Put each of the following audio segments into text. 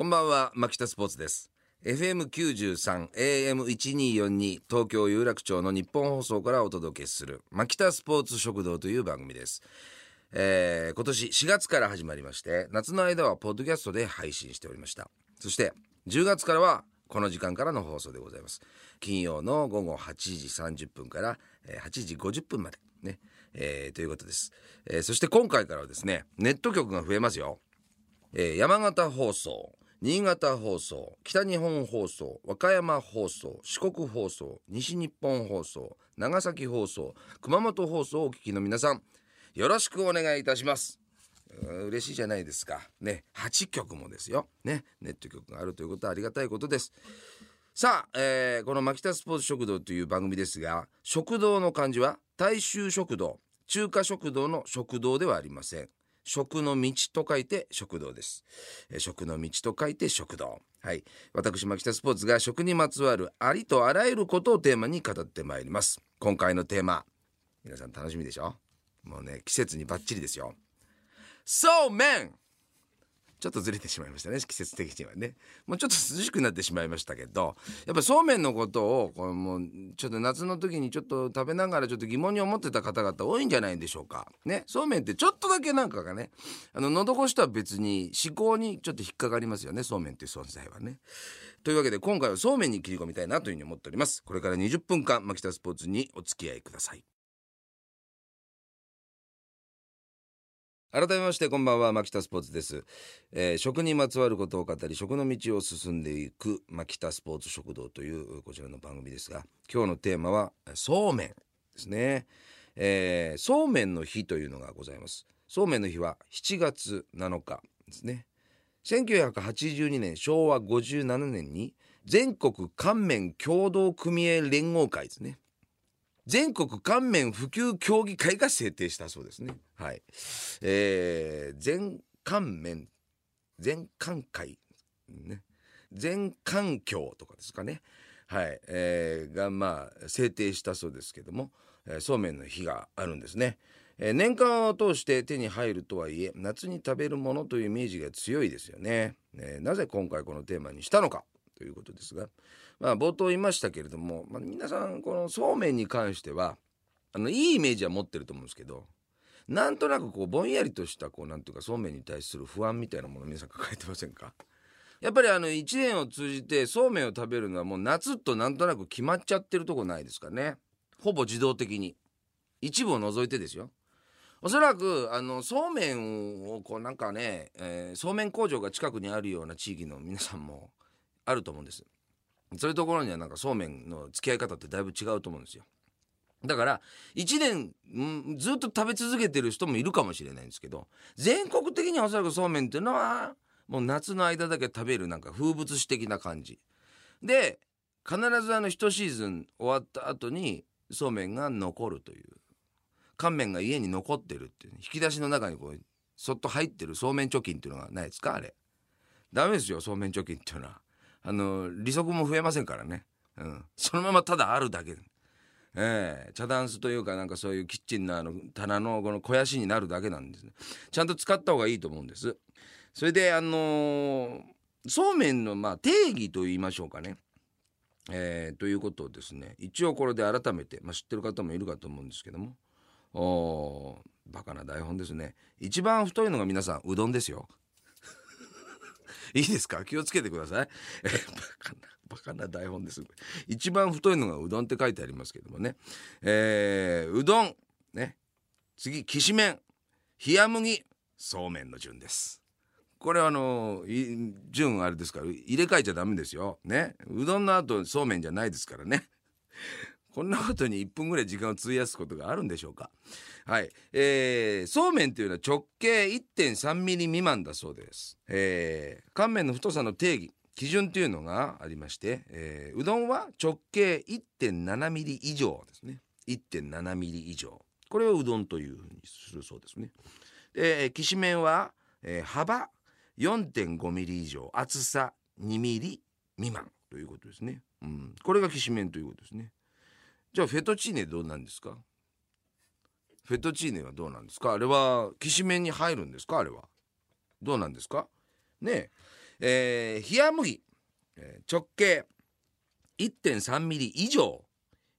こんばんは牧田スポーツです。FM93 AM1242 東京有楽町の日本放送からお届けする牧田スポーツ食堂という番組です。えー、今年4月から始まりまして夏の間はポッドキャストで配信しておりました。そして10月からはこの時間からの放送でございます。金曜の午後8時30分から8時50分までね、えー、ということです、えー、そして今回からはですねネット局が増えますよ、えー、山形放送。新潟放送北日本放送和歌山放送四国放送西日本放送長崎放送熊本放送をお聞きの皆さんよろしくお願いいたします。嬉しいじゃないですか。ね8曲もですよ。ねネット局があるということはありがたいことです。さあ、えー、この牧田スポーツ食堂という番組ですが食堂の漢字は大衆食堂中華食堂の食堂ではありません。食の道と書いて食堂です、え、食の道と書いて食堂。はい。私牧田スポーツが食にまつわるありとあらゆることをテーマに語ってまいります。今回のテーマ皆さん楽しみでしょ？もうね季節にバッチリですよ。そうめんちょっとずれてしまいましたね季節的にはね。もうちょっと涼しくなってしまいましたけどやっぱそうめんのことをこれもうちょっと夏の時にちょっと食べながらちょっと疑問に思ってた方々多いんじゃないんでしょうか。ね。そうめんってちょっとだけなんかがねあの喉越しとは別に思考にちょっと引っかかりますよね。そうめんっていう存在はね。というわけで今回はそうめんに切り込みたいなというふうに思っております。これから20分間牧田スポーツにお付き合いください。改めましてこんばんは牧田スポーツです、えー、食にまつわることを語り食の道を進んでいく牧田スポーツ食堂というこちらの番組ですが今日のテーマはそうめんですね、えー、そうめんの日というのがございます。そうめんの日は7月7日ですね。1982年昭和57年に全国乾麺協同組合連合会ですね。全国乾麺普及協議会が制定したそうですね。はい。えー、全乾麺、全乾会、ね。全環境とかですかね。はい。えー、が、まあ、制定したそうですけども、えー、そうめんの日があるんですね。えー、年間を通して手に入るとはいえ、夏に食べるものというイメージが強いですよね。えー、なぜ今回このテーマにしたのかということですが、まあ、冒頭言いましたけれども、まあ、皆さんこのそうめんに関してはあのいいイメージは持ってると思うんですけどなんとなくこうぼんやりとしたこうなんていうかそうめんに対する不安みたいなもの皆さん抱えてませんか？やっぱりあの1年を通じてそうめんを食べるのはもう夏となんとなく決まっちゃってるとこないですかね。ほぼ自動的に。一部を除いてですよ。おそらくあのそうめんをこうなんかね、えー、そうめん工場が近くにあるような地域の皆さんもあると思うんです。そういうところにはなんかそうめんの付き合い方ってだいぶ違うと思うんですよ。だから1年、ずっと食べ続けてる人もいるかもしれないんですけど全国的にはおそらくそうめんっていうのはもう夏の間だけ食べるなんか風物詩的な感じ。で必ずあの一シーズン終わった後にそうめんが残るという。乾麺が家に残ってるっていう引き出しの中にこうそっと入ってるそうめん貯金っていうのがないですか？あれ。ダメですよそうめん貯金っていうのは。あの利息も増えませんからね、うん、そのままただあるだけ。ええ。ー、茶ダンスというかなんかそういうキッチンのあの棚のこの肥やしになるだけなんですね。ちゃんと使った方がいいと思うんです。それであのー、そうめんのまあ定義と言いましょうかね。えー、ということをですね一応これで改めて、まあ、知ってる方もいるかと思うんですけども。おバカな台本ですね。一番太いのが皆さんうどんですよ。いいですか？気をつけてください。えバカな、バカな台本です。一番太いのがうどんって書いてありますけどもね。えー、うどん、ね。次、きしめん、冷麦、そうめんの順です。これはあの順あれですから入れ替えちゃダメですよ。ね。うどんの後そうめんじゃないですからね。こんなことに1分ぐらい時間を費やすことがあるんでしょうか。はい。えー、そうめんというのは直径1.3ミリ未満だそうです。えー、乾麺の太さの定義、基準というのがありまして、えー、うどんは直径1.7ミリ以上ですね。1.7ミリ以上。これをうどんというふうにするそうですね。で、きしめんは、えー、幅4.5ミリ以上、厚さ2ミリ未満ということですね。うん。これがきしめんということですね。じゃあフェトチーネどうなんですか？フェトチーネはどうなんですか？あれはきしめんに入るんですか？あれは。どうなんですか？ねえ。ー、冷麦、えー直径1.3ミリ以上。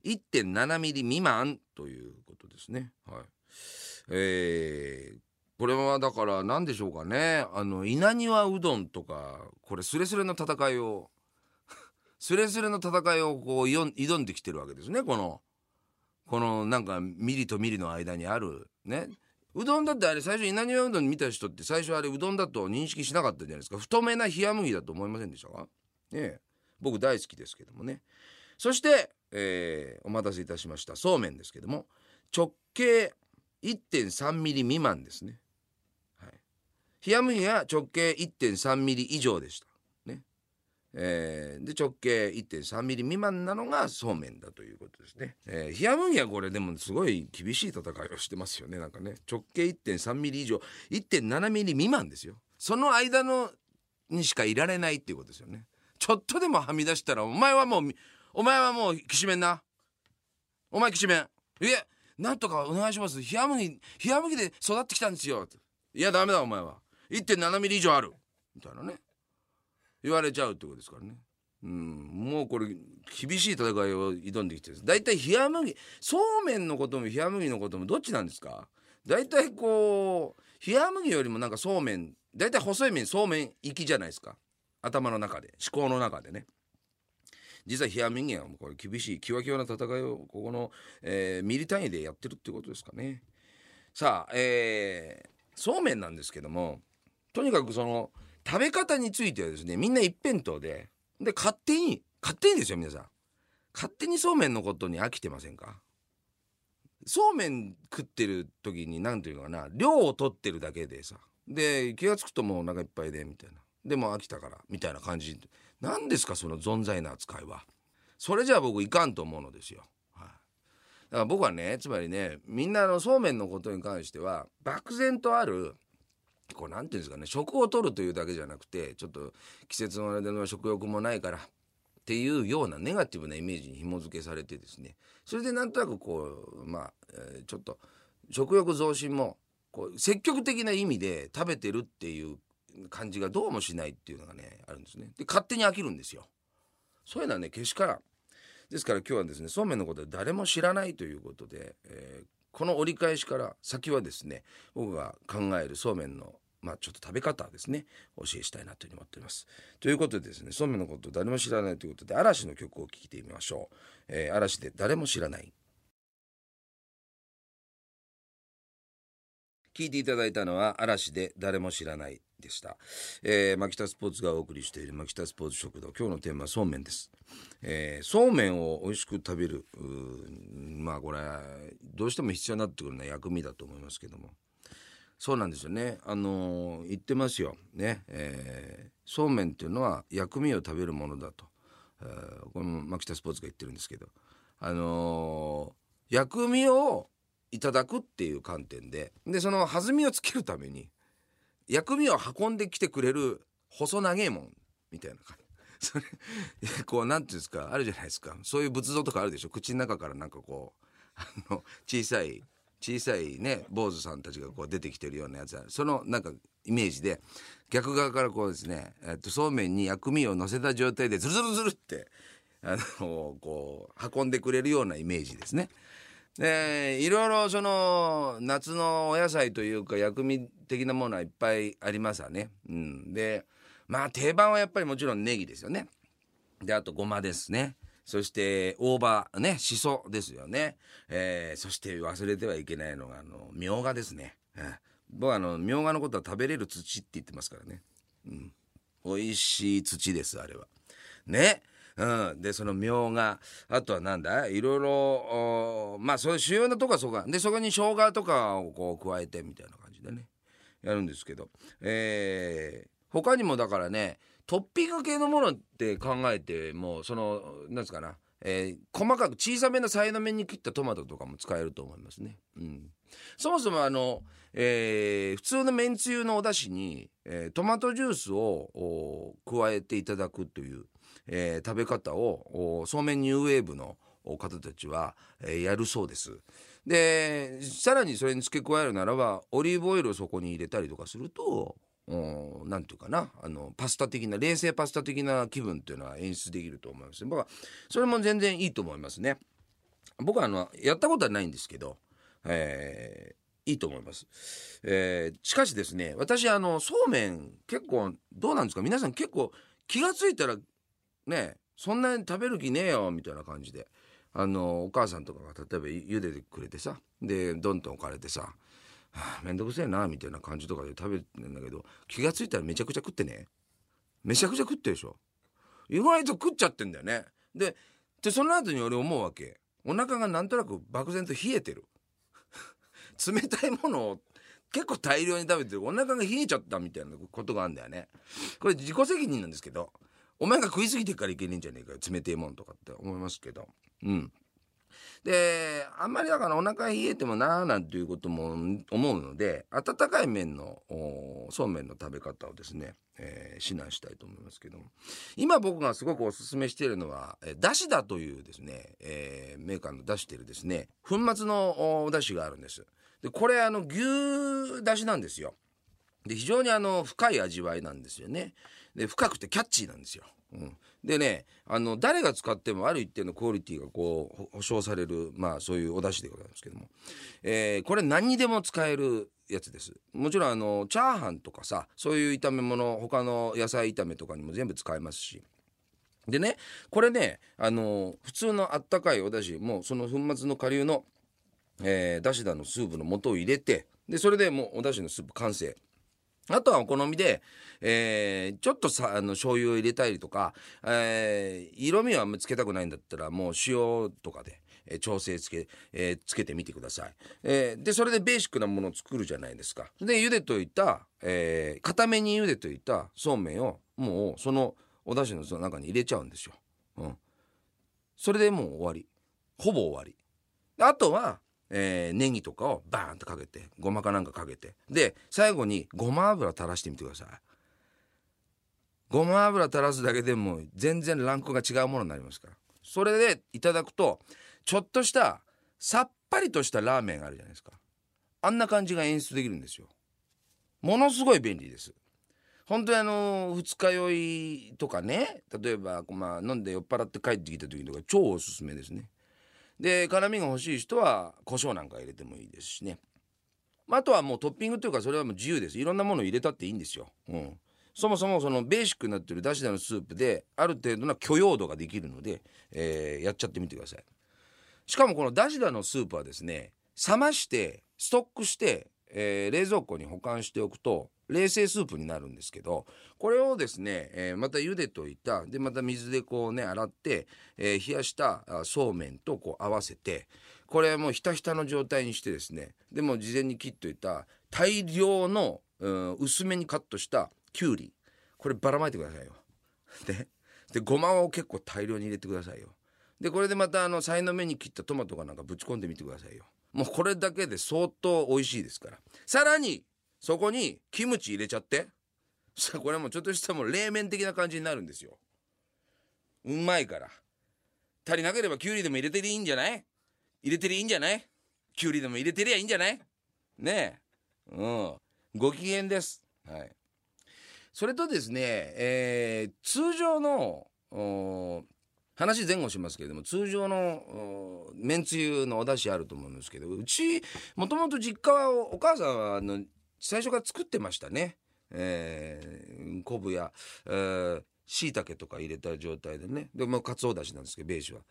1.7ミリ未満ということですね。はい。えーこれはだから何でしょうかね？あの稲庭うどんとかこれスレスレの戦いをスレスレの戦いをこう挑んできてるわけですね。このこのなんかミリとミリの間にあるね。うどんだってあれ最初稲庭うどん見た人って最初あれうどんだと認識しなかったじゃないですか。太めな冷麦だと思いませんでしたか？ねえ。僕大好きですけどもね。そして、えーお待たせいたしました。そうめんですけども。直径1.3ミリ未満ですね。はい。冷麦が直径1.3ミリ以上でした。えーで直径1.3ミリ未満なのがそうめんだということですね、えー、冷や麦はこれでもすごい厳しい戦いをしてますよね。なんかね直径1.3ミリ以上1.7ミリ未満ですよ。その間のにしかいられないっていうことですよね。ちょっとでもはみ出したらお前はもうお前はもうきしめんな。お前きしめん。いえなんとかお願いします。冷や麦冷や麦で育ってきたんですよ。いやダメだお前は。1.7ミリ以上ある。みたいなね。言われちゃうってことですからね。うん。もうこれ厳しい戦いを挑んできてる大体冷麦そうめんのことも冷麦のこともどっちなんですか？大体こう冷麦よりもなんかそうめん大体細い麺そうめん行きじゃないですか。頭の中で思考の中でね。実は冷麦はもうこれ厳しいキワキワな戦いをここの、えーミリ単位でやってるってことですかね。さあえーそうめんなんですけどもとにかくその食べ方についてはですねみんな一辺倒でで勝手に勝手にですよ皆さん。勝手にそうめんのことに飽きてませんか？そうめん食ってる時に何ていうのかな量を取ってるだけでさで気が付くともうお腹いっぱいでみたいな。でも飽きたからみたいな感じ。何ですかその存在な扱いは。それじゃあ僕いかんと思うのですよ、はい、だから僕はねつまりねみんなのそうめんのことに関しては漠然とあるこうなんていうんですかね食を取るというだけじゃなくてちょっと季節の間の食欲もないからっていうようなネガティブなイメージに紐付けされてですねそれでなんとなくこうまあ、えーちょっと食欲増進もこう積極的な意味で食べてるっていう感じがどうもしないっていうのがねあるんですね。で勝手に飽きるんですよ。そういうのはねけしからん。ですから今日はですねそうめんのことは誰も知らないということで、えーこの折り返しから先はですね僕が考えるそうめんのまあちょっと食べ方ですね教えしたいなというふうに思っております。ということでですねそうめんのことを誰も知らないということで嵐の曲を聴いてみましょう。えー嵐で誰も知らない聞いていただいたのは嵐で誰も知らないでした、えー、マキタスポーツがお送りしているマキタスポーツ食堂。今日のテーマはそうめんです、えーそうめんを美味しく食べるまあこれどうしても必要になってくるのは薬味だと思いますけども。そうなんですよね。あのー言ってますよ。ね、えーそうめんっていうのは薬味を食べるものだと、えーこれもマキタスポーツが言ってるんですけど。あのー薬味をいただくっていう観点で。でその弾みをつけるために薬味を運んできてくれる細長いもんみたいな感じ。それこうなんていうんですかあるじゃないですか。そういう仏像とかあるでしょ？口の中からなんかこうあの小さい小さいね坊主さんたちがこう出てきてるようなやつある。そのなんかイメージで逆側からこうですね、えっと、そうめんに薬味を乗せた状態でズルズルズルってあのこう運んでくれるようなイメージですね。いろいろその夏のお野菜というか薬味的なものはいっぱいありますわね。うん、でまあ定番はやっぱりもちろんネギですよね。であとごまですね。そして大葉ねしそですよね。えーそして忘れてはいけないのがあのみょうがですね。僕はあのみょうがのことは食べれる土って言ってますからね。うん、美味しい土ですあれは。ね。うん、でそのみょうがあとはなんだ？いろいろまあそういう主要なとこはそうか。でそこに生姜とかをこう加えてみたいな感じでね。やるんですけど。えー他にもだからねトッピング系のものって考えてもそのなんですかな、えー細かく小さめのさいの目に切ったトマトとかも使えると思いますね。うん、そもそもあの、えー普通のめんつゆのお出汁に、えートマトジュースをお加えていただくという、えー食べ方をおそうめんニューウェーブのお方たちは、えーやるそうです。でさらにそれに付け加えるならばオリーブオイルをそこに入れたりとかすると何て言うかなあのパスタ的な冷製パスタ的な気分っていうのは演出できると思います僕はそれも全然いいと思いますね。僕はあのやったことはないんですけど、えー、いいと思います、えー、しかしですね私あのそうめん結構どうなんですか？皆さん結構気が付いたらねそんなに食べる気ねえよみたいな感じで。あのお母さんとかが例えば茹でてくれてさでどんどん置かれてさはあ、めんどくせえなみたいな感じとかで食べてんだけど気が付いたらめちゃくちゃ食ってねめちゃくちゃ食ってるでしょ。意外と食っちゃってんだよね。ででその後に俺思うわけ。お腹がなんとなく漠然と冷えてる。冷たいものを結構大量に食べてる。お腹が冷えちゃったみたいなことがあるんだよね。これ自己責任なんですけど。お前が食いすぎてからいけねえんじゃねえかよ冷てえもんとかって思いますけど。うん。であんまりだからお腹冷えてもなーなんていうことも思うので温かい麺のそうめんの食べ方をですね、えー、指南したいと思いますけど。も今僕がすごくおすすめしているのはだしだというですね、えー、メーカーの出してるですね粉末のお出汁があるんです。でこれあの牛だしなんですよ。で非常にあの深い味わいなんですよね。で深くてキャッチーなんですよ、うん、でねあの誰が使ってもある一定のクオリティがこう保証されるまあそういうお出汁でございますけども、えー、これ何にでも使えるやつです。もちろんあのチャーハンとかさそういう炒め物他の野菜炒めとかにも全部使えますし。でねこれねあの普通のあったかいお出汁もうその粉末の顆粒の、えー、だしだのスープの素を入れてでそれでもうお出汁のスープ完成。あとはお好みで、えー、ちょっとさあの醤油を入れたりとか、えー、色味はあんまつけたくないんだったらもう塩とかで、えー、調整つけ,、えー、つけてみてください、えー、でそれでベーシックなものを作るじゃないですか。で茹でといた、えー、固めに茹でといたそうめんをもうそのお出汁のその中に入れちゃうんですよ、うん、それでもう終わり。ほぼ終わり。あとはえー、ネギとかをバーンとかけてごまかなんかかけて。で最後にごま油垂らしてみてください。ごま油垂らすだけでも全然ランクが違うものになりますから。それでいただくとちょっとしたさっぱりとしたラーメンがあるじゃないですか。あんな感じが演出できるんですよ。ものすごい便利です。本当にあの二日酔いとかね例えば、まあ、飲んで酔っ払って帰ってきた時とか超おすすめですね。で辛みが欲しい人は胡椒なんか入れてもいいですしね。あとはもうトッピングというかそれはもう自由です。いろんなものを入れたっていいんですよ、うん、そもそもそのベーシックになってるだしだのスープである程度な許容度ができるので、えー、やっちゃってみてください。しかもこのだしだのスープはですね冷ましてストックして、えー、冷蔵庫に保管しておくと冷製スープになるんですけどこれをですね、えー、また茹でといたでまた水でこうね洗って、えー、冷やしたそうめんとこう合わせてこれもうひたひたの状態にしてですねでも事前に切っといた大量の、うん、薄めにカットしたきゅうりこればらまいてくださいよ。ででごまを結構大量に入れてくださいよ。でこれでまたあのさいの目に切ったトマトかなんかぶち込んでみてくださいよ。もうこれだけで相当美味しいですから。さらにそこにキムチ入れちゃって。さこれもちょっとしたもう冷麺的な感じになるんですよ。うまいから。足りなければきゅうりでも入れてりゃいいんじゃない？入れてりゃいいんじゃない？きゅうりでも入れてりゃいいんじゃない？ねえ。うん。ご機嫌です。はい。それとですね、えー、通常の話前後しますけれども通常のめんつゆのお出汁あると思うんですけどうちもともと実家はお母さんはあの最初から作ってましたね。えー、昆布やしいたけとか入れた状態でねでもかつおだしなんですけどベージュは。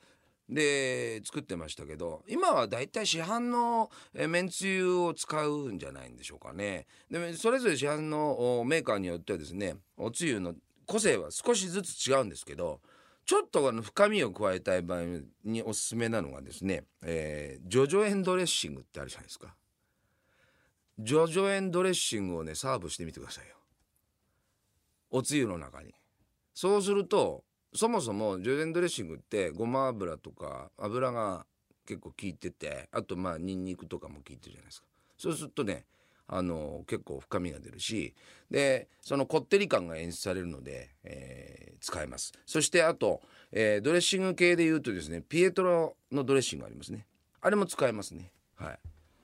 で作ってましたけど今はだいたい市販のめんつゆを使うんじゃないんでしょうかね。でそれぞれ市販のメーカーによってはですねおつゆの個性は少しずつ違うんですけどちょっとあの深みを加えたい場合におすすめなのがですね、えー、ジョジョエンドレッシングってあるじゃないですか。ジョジョエンドレッシングをねサーブしてみてくださいよ。おつゆの中に。そうするとそもそもジョジョエンドレッシングってごま油とか油が結構効いててあとまあニンニクとかも効いてるじゃないですか。そうするとねあの結構深みが出るしでそのこってり感が演出されるので、えー、使えます。そしてあと、えー、ドレッシング系で言うとですねピエトロのドレッシングありますね。あれも使えますね。はい。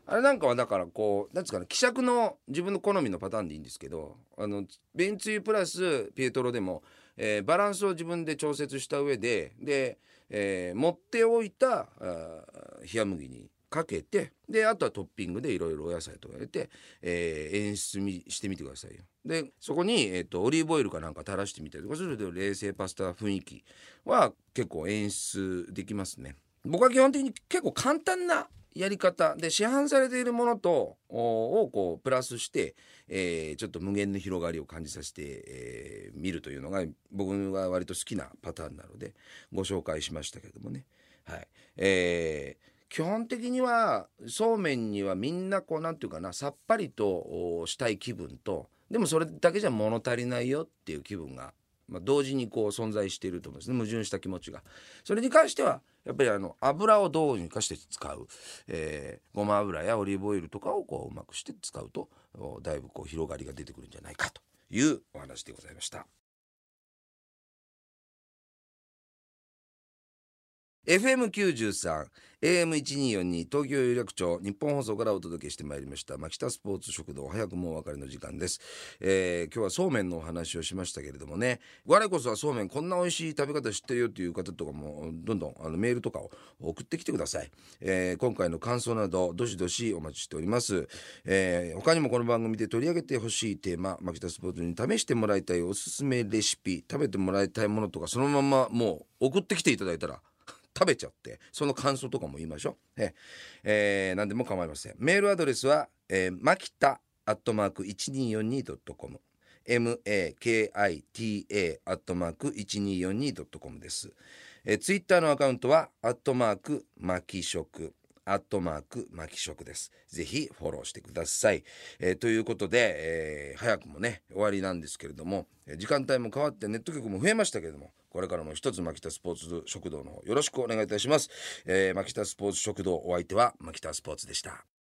あれなんかはだからこうなんですかね希釈の自分の好みのパターンでいいんですけどあのベンツユプラスピエトロでも、えー、バランスを自分で調節した上でで、えー、持っておいた冷麦にかけてであとはトッピングでいろいろお野菜とか入れて、えー、演出みしてみてくださいよ。でそこに、えーと、オリーブオイルかなんか垂らしてみたりとかすると冷製パスタ雰囲気は結構演出できますね。僕は基本的に結構簡単なやり方で市販されているものとをこうプラスして、えー、ちょっと無限の広がりを感じさせて、えー、見るというのが僕が割と好きなパターンなのでご紹介しましたけどもね。はいえー基本的にはそうめんにはみんなこうなんていうかなさっぱりとしたい気分とでもそれだけじゃ物足りないよっていう気分がまあ、同時にこう存在していると思うんですね矛盾した気持ちが。それに関してはやっぱりあの油をどうにかして使う、えー、ごま油やオリーブオイルとかをこううまくして使うとだいぶこう広がりが出てくるんじゃないかというお話でございました。FM93 AM1242 東京有楽町日本放送からお届けしてまいりました牧田スポーツ食堂早くもお別れの時間です、えー、今日はそうめんのお話をしましたけれどもね。我こそはそうめんこんな美味しい食べ方知ってるよっていう方とかもどんどんあのメールとかを送ってきてください、えー、今回の感想などどしどしお待ちしております、えー、他にもこの番組で取り上げてほしいテーマ牧田スポーツに試してもらいたいおすすめレシピ食べてもらいたいものとかそのままもう送ってきていただいたら食べちゃってその感想とかも言いましょう。ええー、何でも構いません。メールアドレスは、えー、マキタアットマーク 1242.com makita アットマーク 1242.com です。えー、ツイッターのアカウントはアットマークマキ食アットマークマキ食です。ぜひフォローしてください。えー、ということで、えー、早くもね終わりなんですけれども時間帯も変わってネット局も増えましたけれどもこれからも一つ牧田スポーツ食堂の方よろしくお願いいたします、えー、牧田スポーツ食堂お相手は牧田スポーツでした。